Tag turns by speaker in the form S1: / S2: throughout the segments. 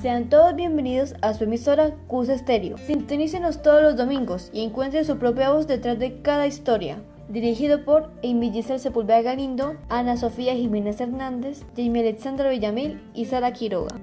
S1: Sean todos bienvenidos a su emisora CUS Estéreo. Sintonícenos todos los domingos y encuentren su propia voz detrás de cada historia. Dirigido por Amy Giselle Sepúlveda Galindo, Ana Sofía Jiménez Hernández, Jamie Alexandra Villamil y Sara Quiroga.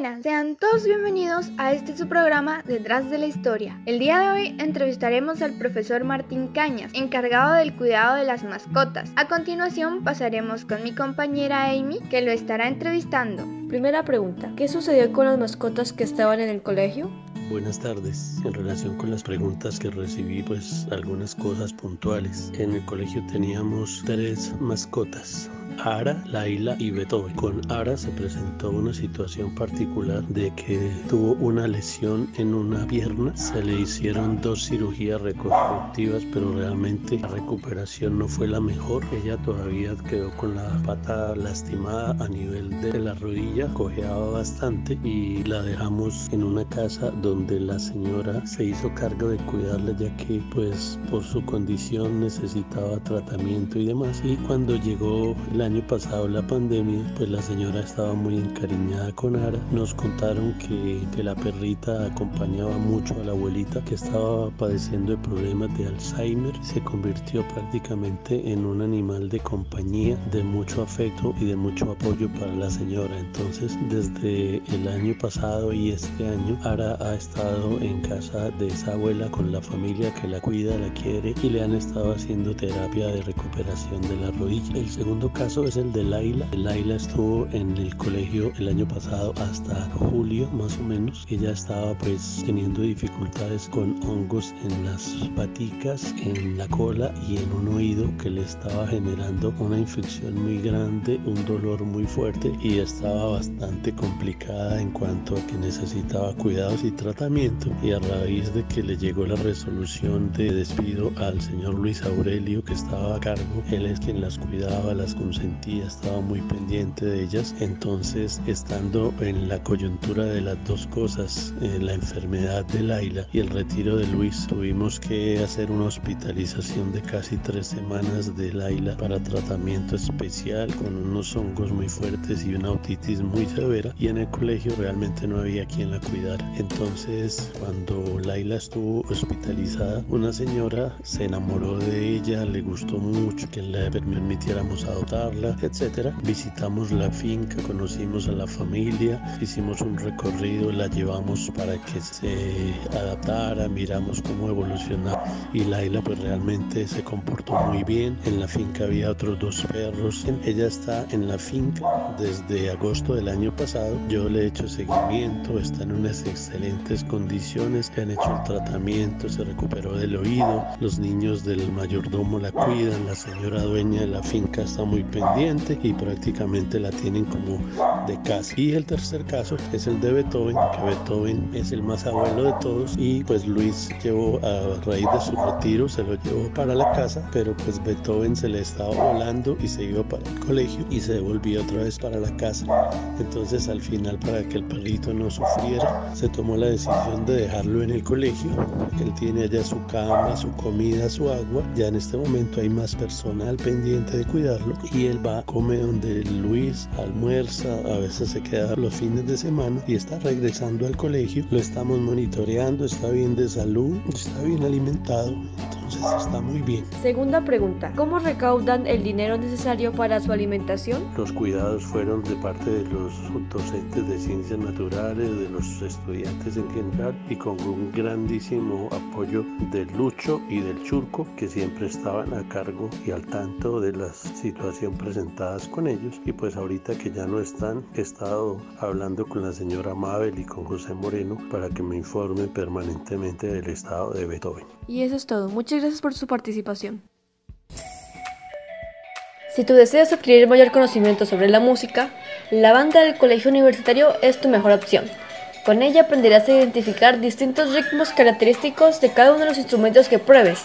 S2: Buenas, sean todos bienvenidos a este su programa Detrás de la Historia. El día de hoy entrevistaremos al profesor Martín Cañas, encargado del cuidado de las mascotas. A continuación pasaremos con mi compañera Amy, que lo estará entrevistando.
S1: Primera pregunta, ¿qué sucedió con las mascotas que estaban en el colegio?
S3: Buenas tardes. En relación con las preguntas que recibí, pues algunas cosas puntuales. En el colegio teníamos tres mascotas. Ara, Laila y Beethoven. Con Ara se presentó una situación particular de que tuvo una lesión en una pierna. Se le hicieron dos cirugías reconstructivas, pero realmente la recuperación no fue la mejor. Ella todavía quedó con la pata lastimada a nivel de la rodilla, cojeaba bastante y la dejamos en una casa donde la señora se hizo cargo de cuidarla ya que pues por su condición necesitaba tratamiento y demás. Y cuando llegó la año pasado la pandemia, pues la señora estaba muy encariñada con Ara. Nos contaron que, que la perrita acompañaba mucho a la abuelita que estaba padeciendo de problemas de Alzheimer. Se convirtió prácticamente en un animal de compañía, de mucho afecto y de mucho apoyo para la señora. Entonces, desde el año pasado y este año, Ara ha estado en casa de esa abuela con la familia que la cuida, la quiere y le han estado haciendo terapia de recuperación de la rodilla. El segundo caso es el de Laila. Laila estuvo en el colegio el año pasado hasta julio más o menos. Ella estaba pues teniendo dificultades con hongos en las paticas, en la cola y en un oído que le estaba generando una infección muy grande, un dolor muy fuerte y estaba bastante complicada en cuanto a que necesitaba cuidados y tratamiento. Y a raíz de que le llegó la resolución de despido al señor Luis Aurelio que estaba a cargo, él es quien las cuidaba, las consentía estaba muy pendiente de ellas. Entonces, estando en la coyuntura de las dos cosas, eh, la enfermedad de Laila y el retiro de Luis, tuvimos que hacer una hospitalización de casi tres semanas de Laila para tratamiento especial con unos hongos muy fuertes y una otitis muy severa. Y en el colegio realmente no había quien la cuidara. Entonces, cuando Laila estuvo hospitalizada, una señora se enamoró de ella, le gustó mucho que le permitiéramos adoptarla etcétera. Visitamos la finca, conocimos a la familia, hicimos un recorrido, la llevamos para que se adaptara, miramos cómo evolucionaba y Laila pues realmente se comportó muy bien. En la finca había otros dos perros. Ella está en la finca desde agosto del año pasado. Yo le he hecho seguimiento, está en unas excelentes condiciones, le han hecho el tratamiento, se recuperó del oído, los niños del mayordomo la cuidan, la señora dueña de la finca está muy pendiente y prácticamente la tienen como de casa. Y el tercer caso es el de Beethoven, que Beethoven es el más abuelo de todos y pues Luis llevó a raíz de su retiro, se lo llevó para la casa, pero pues Beethoven se le estaba volando y se iba para el colegio y se devolvía otra vez para la casa. Entonces al final para que el perrito no sufriera, se tomó la decisión de dejarlo en el colegio. Él tiene allá su cama, su comida, su agua. Ya en este momento hay más personal pendiente de cuidarlo y él va, come donde Luis, almuerza, a veces se queda los fines de semana y está regresando al colegio. Lo estamos monitoreando, está bien de salud, está bien alimentado, entonces está muy bien.
S1: Segunda pregunta, ¿cómo recaudan el dinero necesario para su alimentación?
S3: Los cuidados fueron de parte de los docentes de ciencias naturales, de los estudiantes en general y con un grandísimo apoyo del Lucho y del Churco que siempre estaban a cargo y al tanto de la situación presentadas con ellos y pues ahorita que ya no están he estado hablando con la señora Mabel y con José Moreno para que me informen permanentemente del estado de Beethoven.
S1: Y eso es todo. Muchas gracias por su participación. Si tú deseas adquirir mayor conocimiento sobre la música, la banda del colegio universitario es tu mejor opción. Con ella aprenderás a identificar distintos ritmos característicos de cada uno de los instrumentos que pruebes,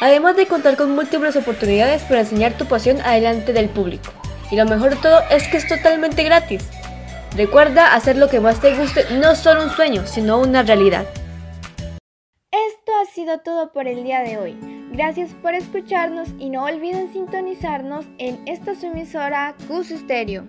S1: además de contar con múltiples oportunidades para enseñar tu pasión adelante del público. Y lo mejor de todo es que es totalmente gratis. Recuerda hacer lo que más te guste, no solo un sueño, sino una realidad.
S2: Sido todo por el día de hoy. Gracias por escucharnos y no olviden sintonizarnos en esta su emisora Cus Stereo.